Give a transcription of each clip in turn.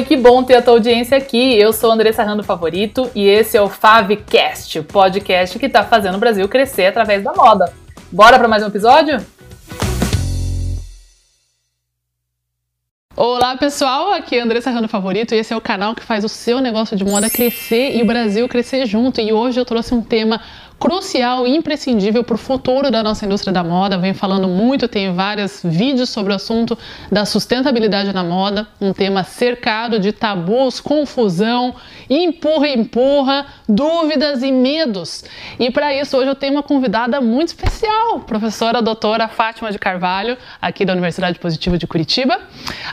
Oi, que bom ter a tua audiência aqui. Eu sou Andressa Rando Favorito e esse é o Favcast, o podcast que está fazendo o Brasil crescer através da moda. Bora para mais um episódio? Olá pessoal, aqui é Andressa Rando Favorito e esse é o canal que faz o seu negócio de moda crescer e o Brasil crescer junto. E hoje eu trouxe um tema crucial e imprescindível para o futuro da nossa indústria da moda. Venho falando muito, tem vários vídeos sobre o assunto da sustentabilidade na moda, um tema cercado de tabus, confusão, empurra, empurra, dúvidas e medos. E para isso hoje eu tenho uma convidada muito especial, professora doutora Fátima de Carvalho, aqui da Universidade Positiva de Curitiba.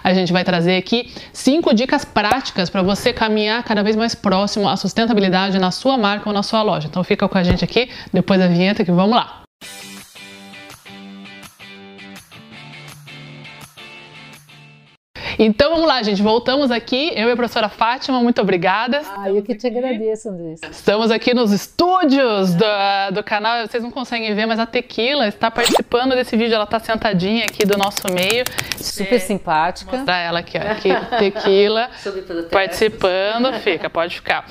A gente vai trazer aqui cinco dicas práticas para você caminhar cada vez mais próximo à sustentabilidade na sua marca ou na sua loja. Então fica com a gente aqui aqui depois da vinheta que vamos lá. Então vamos lá, gente. Voltamos aqui. Eu e a professora Fátima, muito obrigada. Ah, eu que te agradeço, Andressa. Estamos aqui nos estúdios do, do canal. Vocês não conseguem ver, mas a Tequila está participando desse vídeo. Ela está sentadinha aqui do nosso meio. Super é, simpática. Mostrar ela aqui, ó. Aqui, Tequila. participando. Fica, pode ficar.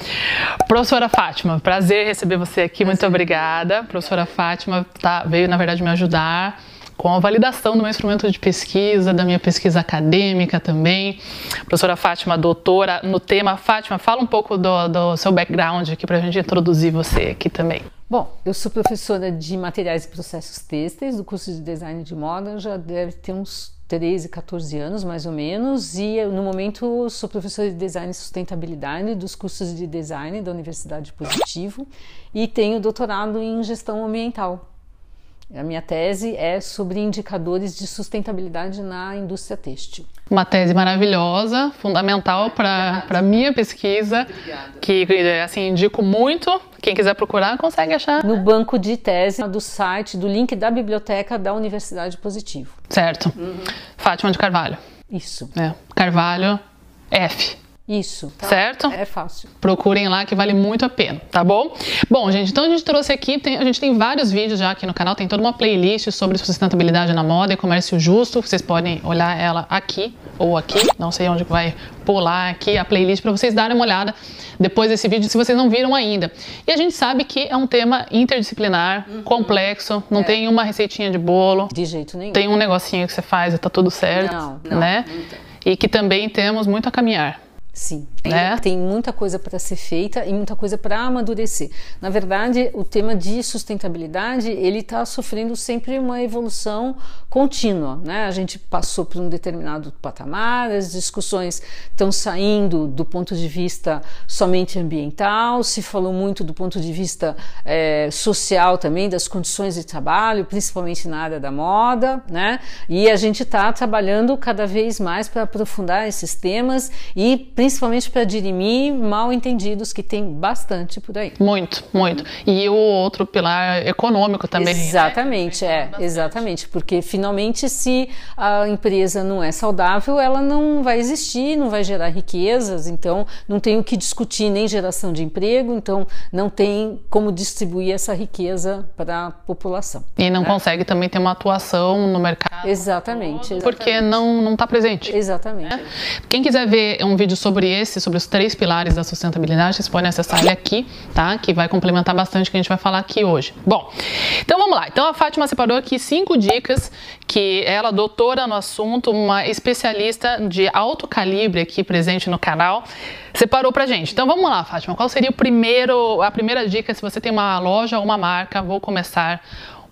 Professora Fátima, prazer receber você aqui. Muito obrigada. Professora Fátima tá, veio, na verdade, me ajudar com a validação do meu instrumento de pesquisa, da minha pesquisa acadêmica também. Professora Fátima, doutora no tema. Fátima, fala um pouco do, do seu background aqui para a gente introduzir você aqui também. Bom, eu sou professora de materiais e processos têxteis do curso de design de moda, já deve ter uns 13, 14 anos mais ou menos, e no momento sou professora de design e sustentabilidade dos cursos de design da Universidade Positivo e tenho doutorado em gestão ambiental a minha tese é sobre indicadores de sustentabilidade na indústria têxtil. Uma tese maravilhosa, fundamental para a minha pesquisa, Obrigada. que assim indico muito. Quem quiser procurar consegue achar. No banco de tese do site, do link da biblioteca da Universidade Positivo. Certo. Uhum. Fátima de Carvalho. Isso. É. Carvalho F. Isso. Tá? Certo? É fácil. Procurem lá que vale muito a pena, tá bom? Bom, gente, então a gente trouxe aqui, tem, a gente tem vários vídeos já aqui no canal, tem toda uma playlist sobre sustentabilidade na moda e comércio justo. Vocês podem olhar ela aqui ou aqui, não sei onde vai pular aqui a playlist para vocês darem uma olhada depois desse vídeo se vocês não viram ainda. E a gente sabe que é um tema interdisciplinar, uhum. complexo, não é. tem uma receitinha de bolo. De jeito nenhum. Tem um negocinho que você faz e tá tudo certo, não, não, né? Não e que também temos muito a caminhar. Sim, né? tem muita coisa para ser feita e muita coisa para amadurecer. Na verdade, o tema de sustentabilidade ele está sofrendo sempre uma evolução contínua. Né? A gente passou por um determinado patamar, as discussões estão saindo do ponto de vista somente ambiental, se falou muito do ponto de vista é, social também, das condições de trabalho, principalmente na área da moda, né? E a gente está trabalhando cada vez mais para aprofundar esses temas e principalmente principalmente para dirimir mal entendidos que tem bastante por aí. Muito, muito. E o outro pilar econômico também. Exatamente, né? é, exatamente, porque finalmente se a empresa não é saudável, ela não vai existir, não vai gerar riquezas, então não tem o que discutir nem geração de emprego, então não tem como distribuir essa riqueza para a população. E não né? consegue também ter uma atuação no mercado. Exatamente. exatamente. Porque não está presente. Exatamente. Né? Quem quiser ver um vídeo sobre sobre esse, sobre os três pilares da sustentabilidade, vocês podem acessar ele aqui, tá? Que vai complementar bastante o que a gente vai falar aqui hoje. Bom, então vamos lá. Então a Fátima separou aqui cinco dicas que ela, doutora no assunto, uma especialista de alto calibre aqui presente no canal, separou pra gente. Então vamos lá, Fátima. Qual seria o primeiro, a primeira dica se você tem uma loja ou uma marca? Vou começar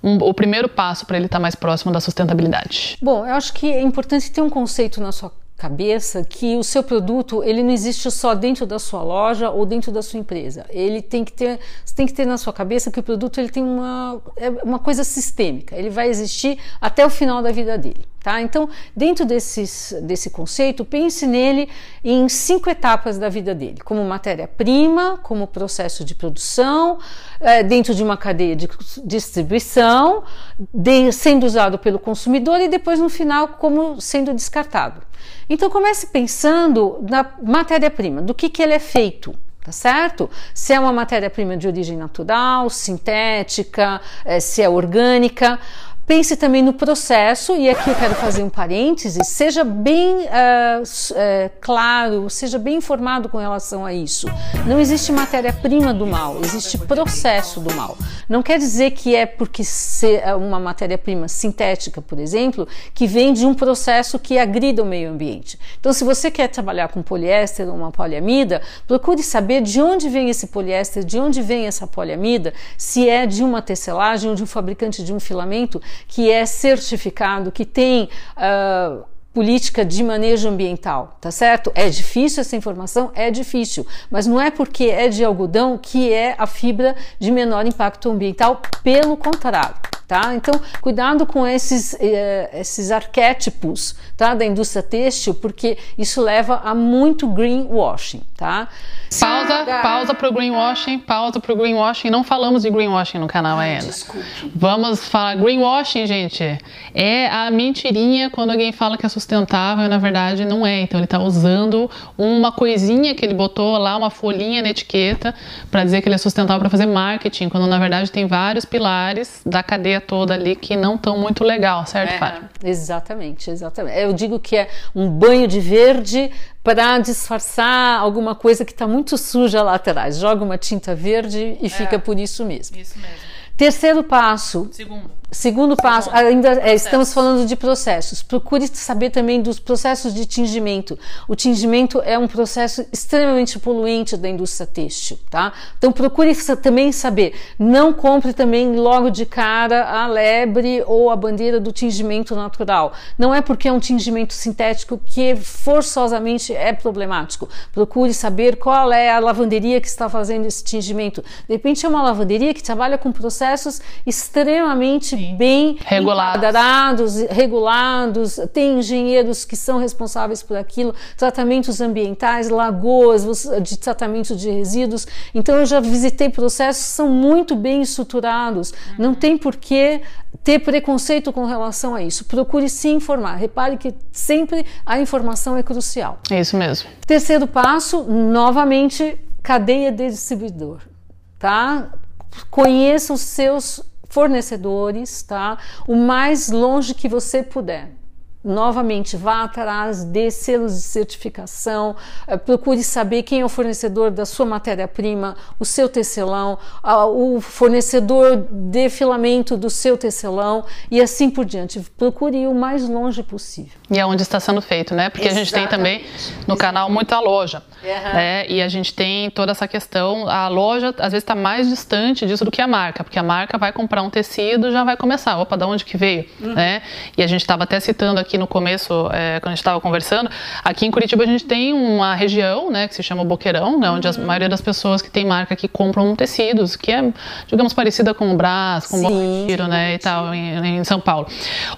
um, o primeiro passo para ele estar tá mais próximo da sustentabilidade? Bom, eu acho que é importante ter um conceito na sua cabeça que o seu produto ele não existe só dentro da sua loja ou dentro da sua empresa. Ele tem que ter, você tem que ter na sua cabeça que o produto ele tem uma, é uma coisa sistêmica. Ele vai existir até o final da vida dele. Tá? Então, dentro desses, desse conceito, pense nele em cinco etapas da vida dele, como matéria-prima, como processo de produção, é, dentro de uma cadeia de distribuição, de, sendo usado pelo consumidor e depois no final como sendo descartado. Então comece pensando na matéria-prima, do que, que ele é feito tá certo? Se é uma matéria-prima de origem natural, sintética, é, se é orgânica. Pense também no processo, e aqui eu quero fazer um parêntese, seja bem uh, uh, claro, seja bem informado com relação a isso. Não existe matéria-prima do mal, existe processo do mal. Não quer dizer que é porque ser é uma matéria-prima sintética, por exemplo, que vem de um processo que agrida o meio ambiente. Então, se você quer trabalhar com poliéster ou uma poliamida, procure saber de onde vem esse poliéster, de onde vem essa poliamida, se é de uma tecelagem ou de um fabricante de um filamento que é certificado, que tem uh, política de manejo ambiental, tá certo? É difícil essa informação? É difícil, mas não é porque é de algodão que é a fibra de menor impacto ambiental, pelo contrário. Tá? Então, cuidado com esses, eh, esses arquétipos tá? da indústria têxtil, porque isso leva a muito greenwashing. Tá? Pausa, pausa para o greenwashing, pausa para o greenwashing. Não falamos de greenwashing no canal ainda. Desculpe. Vamos falar. Greenwashing, gente, é a mentirinha quando alguém fala que é sustentável e na verdade não é. Então, ele está usando uma coisinha que ele botou lá, uma folhinha na etiqueta, para dizer que ele é sustentável para fazer marketing, quando na verdade tem vários pilares da cadeia cadeia toda ali que não estão muito legal, certo, é, Fátima? Exatamente, exatamente. Eu digo que é um banho de verde para disfarçar alguma coisa que está muito suja lá atrás. Joga uma tinta verde e é, fica por isso mesmo. Isso mesmo. Terceiro passo. Segundo. Segundo passo, ainda é, estamos falando de processos. Procure saber também dos processos de tingimento. O tingimento é um processo extremamente poluente da indústria têxtil, tá? Então procure também saber. Não compre também logo de cara a lebre ou a bandeira do tingimento natural. Não é porque é um tingimento sintético que forçosamente é problemático. Procure saber qual é a lavanderia que está fazendo esse tingimento. De repente é uma lavanderia que trabalha com processos extremamente bem regulados. regulados, tem engenheiros que são responsáveis por aquilo, tratamentos ambientais, lagoas de tratamento de resíduos. Então eu já visitei processos que são muito bem estruturados. Uhum. Não tem por que ter preconceito com relação a isso. Procure se informar. Repare que sempre a informação é crucial. É isso mesmo. Terceiro passo, novamente, cadeia de distribuidor, tá? Conheça os seus fornecedores, tá? O mais longe que você puder novamente, vá atrás de selos de certificação, eh, procure saber quem é o fornecedor da sua matéria-prima, o seu tecelão, o fornecedor de filamento do seu tecelão e assim por diante. Procure ir o mais longe possível. E é onde está sendo feito, né? Porque Exatamente. a gente tem também no canal muita loja, uhum. né? E a gente tem toda essa questão, a loja às vezes está mais distante disso do que a marca, porque a marca vai comprar um tecido já vai começar, opa, de onde que veio, uhum. né? E a gente estava até citando aqui aqui no começo, é, quando a gente estava conversando, aqui em Curitiba a gente tem uma região, né, que se chama Boqueirão, né, onde a maioria das pessoas que tem marca aqui compram tecidos, que é, digamos, parecida com o Brás, com o Bom né, e tal, em, em, São Paulo,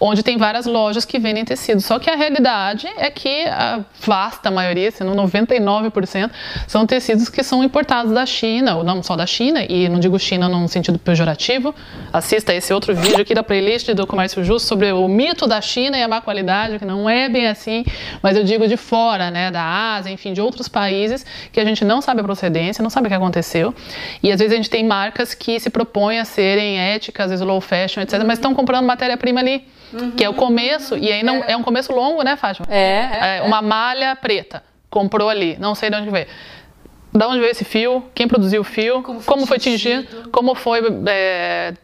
onde tem várias lojas que vendem tecidos. Só que a realidade é que a vasta maioria, se não 99%, são tecidos que são importados da China, ou não só da China, e não digo China num sentido pejorativo. Assista esse outro vídeo aqui da playlist do Comércio Justo sobre o mito da China e a má qualidade que não é bem assim, mas eu digo de fora, né, da Ásia, enfim, de outros países que a gente não sabe a procedência, não sabe o que aconteceu. E às vezes a gente tem marcas que se propõem a serem éticas, slow fashion, etc, mas estão comprando matéria-prima ali, uhum. que é o começo, e aí não é. é um começo longo, né, Fátima? É, é, é uma malha preta, comprou ali, não sei de onde veio da onde veio esse fio, quem produziu o fio, como foi, como foi tingido, como foi é,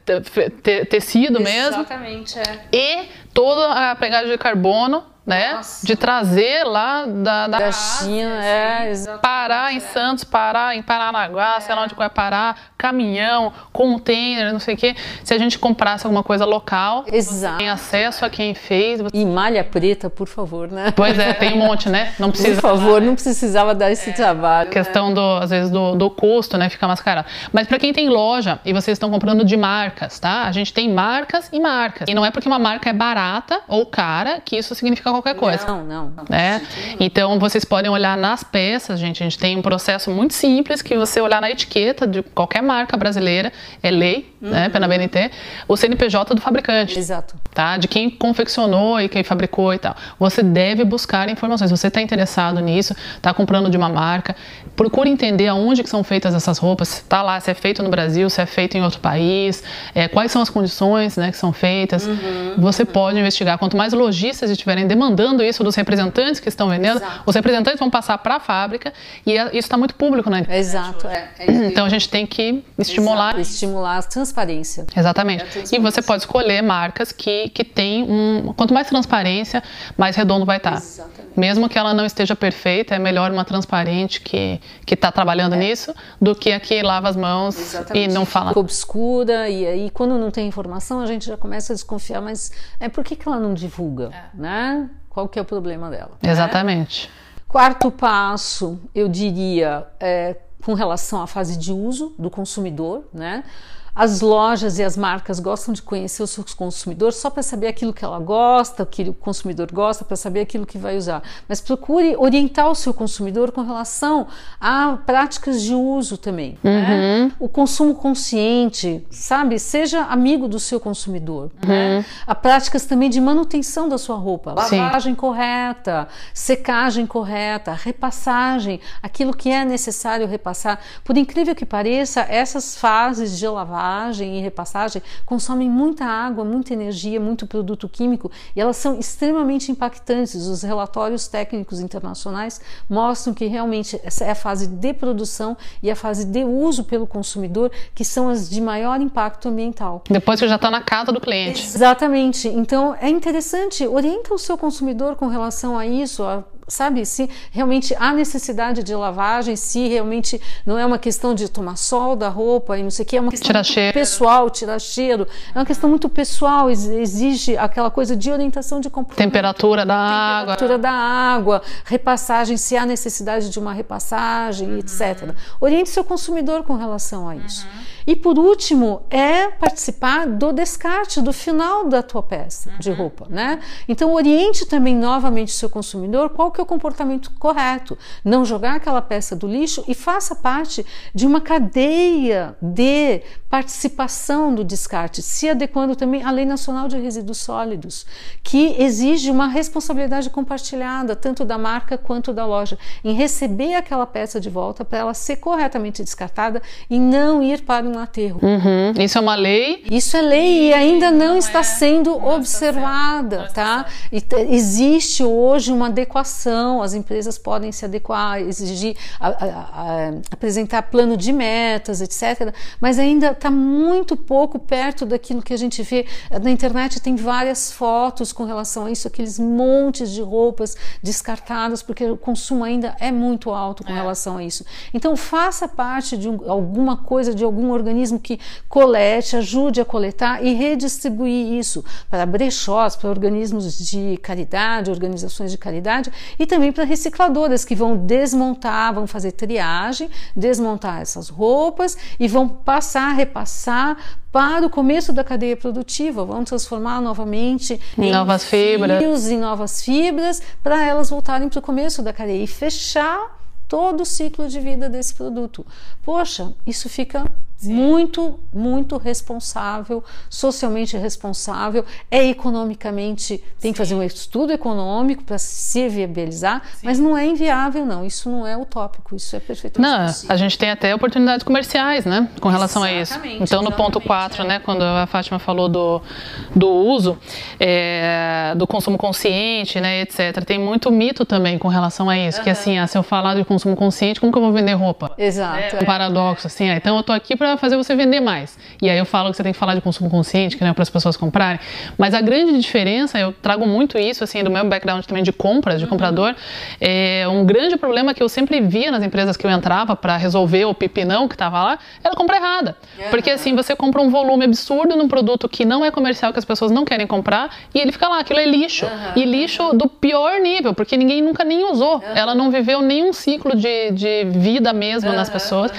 tecido mesmo. Exatamente, é. E toda a pegada de carbono né? Nossa. De trazer lá da, da, da China, é, exatamente. Parar em Santos, parar em Paranaguá, é. sei lá onde vai parar, caminhão, container, não sei o quê. Se a gente comprasse alguma coisa local, Exato. tem acesso a quem fez. E malha preta, por favor, né? Pois é, tem um monte, né? Não precisa. Por favor, não precisava dar esse é. trabalho. A questão né? do, às vezes, do, do custo, né? Fica mascarado. Mas para quem tem loja e vocês estão comprando de marcas, tá? A gente tem marcas e marcas. E não é porque uma marca é barata ou cara que isso significa qualquer coisa. Não, não. não. Né? Então vocês podem olhar nas peças, gente. A gente tem um processo muito simples que você olhar na etiqueta de qualquer marca brasileira, é lei, uhum. né, pela BNT, o CNPJ do fabricante. Exato. Tá? De quem confeccionou e quem fabricou e tal. Você deve buscar informações. Se você está interessado nisso, está comprando de uma marca, procure entender aonde que são feitas essas roupas. Está lá, se é feito no Brasil, se é feito em outro país, é, quais são as condições né, que são feitas. Uhum. Você pode investigar. Quanto mais lojistas estiverem demandando isso dos representantes que estão vendendo, Exato. os representantes vão passar para a fábrica e é, isso está muito público na internet. Exato. É, é então a gente tem que estimular. Exato. Estimular a transparência. Exatamente. A transparência. E você pode escolher marcas que, que têm um. Quanto mais transparência, mais redondo vai estar. Exatamente. Mesmo que ela não esteja perfeita, é melhor uma transparente que está trabalhando é. nisso do que a que lava as mãos Exatamente. e não fala. Fica obscura e aí quando não tem informação a gente já começa a desconfiar, mas é por que, que ela não divulga, é. né? Qual que é o problema dela? Exatamente. Né? Quarto passo, eu diria, é, com relação à fase de uso do consumidor, né? As lojas e as marcas gostam de conhecer o seu consumidor só para saber aquilo que ela gosta, o que o consumidor gosta, para saber aquilo que vai usar. Mas procure orientar o seu consumidor com relação a práticas de uso também. Né? Uhum. Né? O consumo consciente, sabe? Seja amigo do seu consumidor. Uhum. Né? A práticas também de manutenção da sua roupa. Lavagem Sim. correta, secagem correta, repassagem, aquilo que é necessário repassar. Por incrível que pareça, essas fases de lavagem lavagem e repassagem consomem muita água, muita energia, muito produto químico e elas são extremamente impactantes. Os relatórios técnicos internacionais mostram que realmente essa é a fase de produção e a fase de uso pelo consumidor que são as de maior impacto ambiental. Depois que já está na casa do cliente. Exatamente. Então é interessante, orienta o seu consumidor com relação a isso, a sabe, se realmente há necessidade de lavagem, se realmente não é uma questão de tomar sol da roupa e não sei o que, é uma questão tirar cheiro. pessoal, tirar cheiro, é uma questão muito pessoal, exige aquela coisa de orientação de comportamento. Temperatura da água. Temperatura da água, repassagem, se há necessidade de uma repassagem, uhum. etc. Oriente seu consumidor com relação a isso. Uhum. E por último, é participar do descarte, do final da tua peça de uhum. roupa, né? Então oriente também novamente o seu consumidor qual que é o comportamento correto. Não jogar aquela peça do lixo e faça parte de uma cadeia de participação do descarte, se adequando também à Lei Nacional de Resíduos Sólidos, que exige uma responsabilidade compartilhada, tanto da marca quanto da loja, em receber aquela peça de volta para ela ser corretamente descartada e não ir para um aterro. Uhum. Isso é uma lei? Isso é lei e ainda não, não está é, sendo não observada, tá? E existe hoje uma adequação, as empresas podem se adequar, exigir, a, a, a, apresentar plano de metas, etc. Mas ainda está muito pouco perto daquilo que a gente vê na internet. Tem várias fotos com relação a isso, aqueles montes de roupas descartadas, porque o consumo ainda é muito alto com é. relação a isso. Então faça parte de um, alguma coisa, de algum organismo que colete, ajude a coletar e redistribuir isso para brechós, para organismos de caridade, organizações de caridade e também para recicladoras que vão desmontar, vão fazer triagem, desmontar essas roupas e vão passar, repassar para o começo da cadeia produtiva, vão transformar novamente em, em novas fibras, em novas fibras, para elas voltarem para o começo da cadeia e fechar todo o ciclo de vida desse produto. Poxa, isso fica Sim. muito, muito responsável, socialmente responsável, é economicamente, tem Sim. que fazer um estudo econômico para se viabilizar, Sim. mas não é inviável, não. Isso não é utópico, isso é perfeitamente não, possível. A gente tem até oportunidades comerciais, né, com relação exatamente, a isso. Então, no ponto 4, é. né, quando a Fátima falou do, do uso, é, do consumo consciente, né, etc., tem muito mito também com relação a isso, uhum. que assim, ah, se eu falar de consumo consciente, como que eu vou vender roupa? Exato. É um paradoxo, assim, ah, então eu tô aqui para fazer você vender mais. E aí eu falo que você tem que falar de consumo consciente, que não é para as pessoas comprarem. Mas a grande diferença, eu trago muito isso, assim, do meu background também de compras, de uhum. comprador, é um grande problema que eu sempre via nas empresas que eu entrava para resolver o pipinão que estava lá, era compra errada. Uhum. Porque assim, você compra um volume absurdo num produto que não é comercial, que as pessoas não querem comprar, e ele fica lá, aquilo é lixo. Uhum. E lixo do pior nível, porque ninguém nunca nem usou. Ela não viveu nenhum ciclo de, de vida mesmo nas pessoas.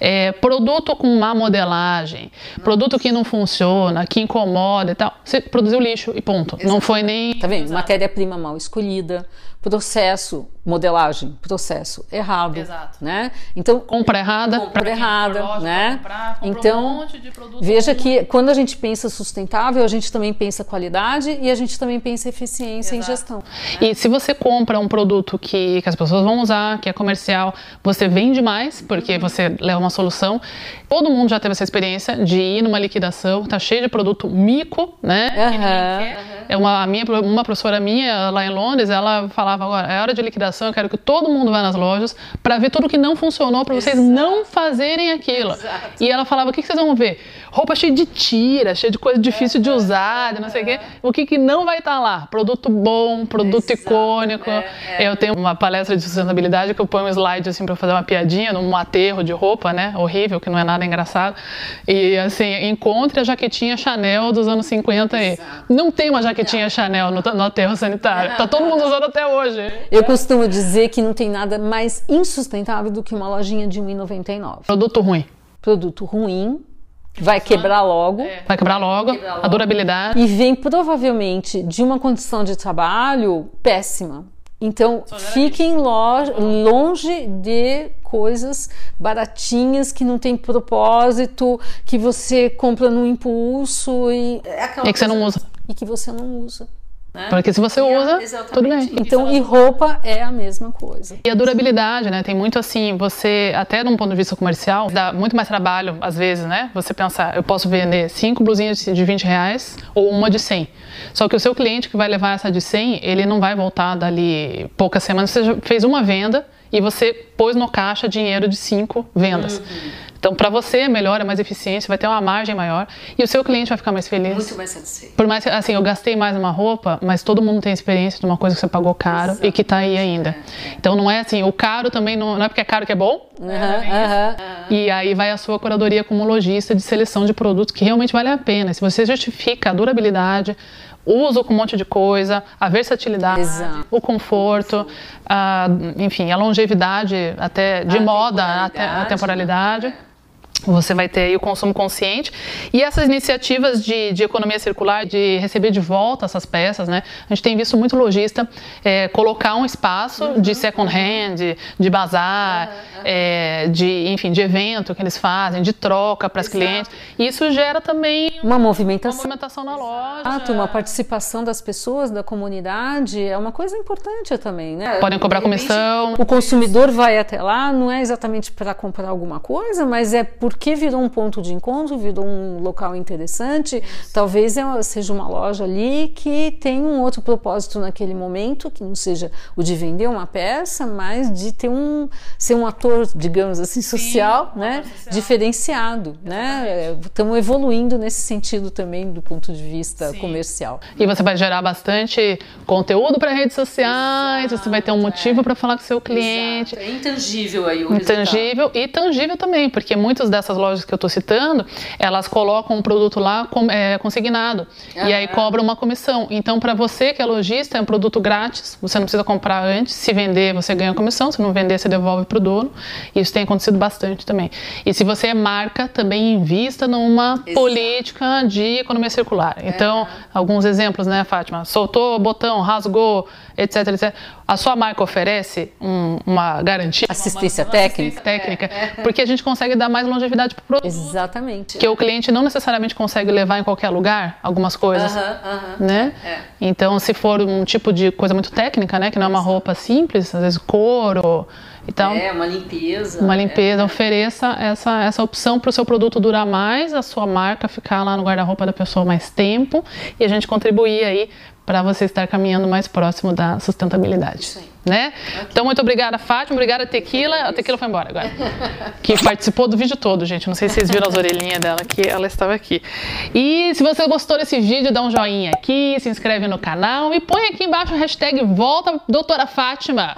É, produto com má modelagem, produto que não funciona, que incomoda e tal, você produziu lixo e ponto. Exato. Não foi nem. Tá vendo? Matéria-prima mal escolhida, processo, modelagem, processo errado, Exato. né? Então compra errada, compra errada, né? Comprar, então um veja que quando a gente pensa sustentável, a gente também pensa qualidade e a gente também pensa eficiência Exato. em gestão. Né? E se você compra um produto que, que as pessoas vão usar, que é comercial, você vende mais porque uhum. você leva uma solução. Todo mundo já teve essa experiência de ir numa liquidação, tá cheio de produto mico, né? Uhum. É uma minha uma professora minha lá em Londres, ela falava agora, é hora de liquidação, eu quero que todo mundo vá nas lojas para ver tudo que não funcionou para vocês não fazerem aquilo. Exato. E ela falava, o que, que vocês vão ver? roupa cheia de tira, cheia de coisa difícil de usar, de não sei o quê. O que, que não vai estar tá lá? Produto bom, produto Exato. icônico. É, é. Eu tenho uma palestra de sustentabilidade que eu ponho um slide assim para fazer uma piadinha num aterro de roupa, né? Horrível, que não é nada engraçado. E assim, encontre a jaquetinha Chanel dos anos 50 aí. Não tem uma jaquetinha não. Chanel no, no aterro sanitário. Tá todo mundo usando até hoje. Eu costumo dizer que não tem nada mais insustentável do que uma lojinha de 1,99. Produto ruim. Produto ruim, vai quebrar logo. É. Vai quebrar logo, quebrar logo, a durabilidade. E vem provavelmente de uma condição de trabalho péssima. Então, fiquem longe de coisas baratinhas que não tem propósito, que você compra no impulso e, é e que você não usa. E que você não usa. Né? Porque se você usa, é, tudo bem. Então, e roupa é a mesma coisa. E a durabilidade, né? Tem muito assim, você, até de um ponto de vista comercial, dá muito mais trabalho, às vezes, né? Você pensar, eu posso vender cinco blusinhas de 20 reais ou uma de 100. Só que o seu cliente que vai levar essa de 100, ele não vai voltar dali poucas semanas. Você já fez uma venda e você pôs no caixa dinheiro de cinco vendas. Uhum. Então, para você é melhor, é mais eficiente, vai ter uma margem maior e o seu cliente vai ficar mais feliz. Muito mais satisfeito. Por mais assim, eu gastei mais uma roupa, mas todo mundo tem experiência de uma coisa que você pagou caro Exato. e que está aí ainda. É. Então, não é assim, o caro também não, não é porque é caro que é bom. Uhum, uhum. E aí vai a sua curadoria como lojista de seleção de produtos que realmente vale a pena. Se você justifica a durabilidade, uso com um monte de coisa, a versatilidade, Exato. o conforto, a, enfim, a longevidade até de a moda, até a temporalidade. Né? Você vai ter aí o consumo consciente e essas iniciativas de, de, economia circular, de receber de volta essas peças, né? A gente tem visto muito lojista é, colocar um espaço uhum. de second hand, de bazar, uhum. é, de enfim, de evento que eles fazem, de troca para as clientes. Isso gera também uma movimentação, uma movimentação na loja. Exato, uma participação das pessoas da comunidade é uma coisa importante também, né? Podem cobrar comissão. O consumidor vai até lá, não é exatamente para comprar alguma coisa, mas é por porque virou um ponto de encontro, virou um local interessante. Isso. Talvez seja uma loja ali que tem um outro propósito naquele momento, que não seja o de vender uma peça, mas de ter um ser um ator, digamos assim, social, Sim, né, social. diferenciado, né? Estamos evoluindo nesse sentido também do ponto de vista Sim. comercial. E você vai gerar bastante conteúdo para redes sociais, Exato, você vai ter um motivo é. para falar com o seu cliente. Exato. É intangível aí o Intangível resultado. e tangível também, porque muitos das dessas lojas que eu estou citando, elas colocam um produto lá com, é, consignado uhum. e aí cobram uma comissão. Então, para você que é lojista, é um produto grátis, você não precisa comprar antes. Se vender, você ganha comissão, se não vender, você devolve para o dono. Isso tem acontecido bastante também. E se você é marca, também invista numa Exato. política de economia circular. Então, alguns exemplos, né, Fátima? Soltou o botão, rasgou, etc, etc. A sua marca oferece um, uma garantia, assistência uma, uma técnica, assistência técnica é. porque a gente consegue dar mais longevidade para o produto. Exatamente. Que o cliente não necessariamente consegue levar em qualquer lugar algumas coisas, uh -huh, uh -huh. né? É. Então, se for um tipo de coisa muito técnica, né, que não é uma roupa simples, às vezes couro, então, é, uma limpeza. Uma limpeza, é. ofereça essa, essa opção para o seu produto durar mais, a sua marca ficar lá no guarda-roupa da pessoa mais tempo e a gente contribuir aí para você estar caminhando mais próximo da sustentabilidade. Isso aí. Né? Okay. Então, muito obrigada, Fátima. Obrigada, Tequila. A Tequila foi embora agora. que participou do vídeo todo, gente. Não sei se vocês viram as orelhinhas dela aqui. Ela estava aqui. E se você gostou desse vídeo, dá um joinha aqui, se inscreve no canal e põe aqui embaixo a hashtag Volta Doutora Fátima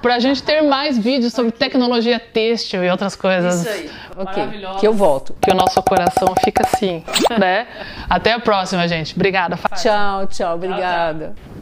para a gente ter mais vídeos sobre tecnologia têxtil e outras coisas. Isso aí. Ok. Que eu volto. Que o nosso coração fica assim, né? Até a próxima, gente. Obrigada, Fátima. Tchau, tchau. Obrigada. Tchau, tchau.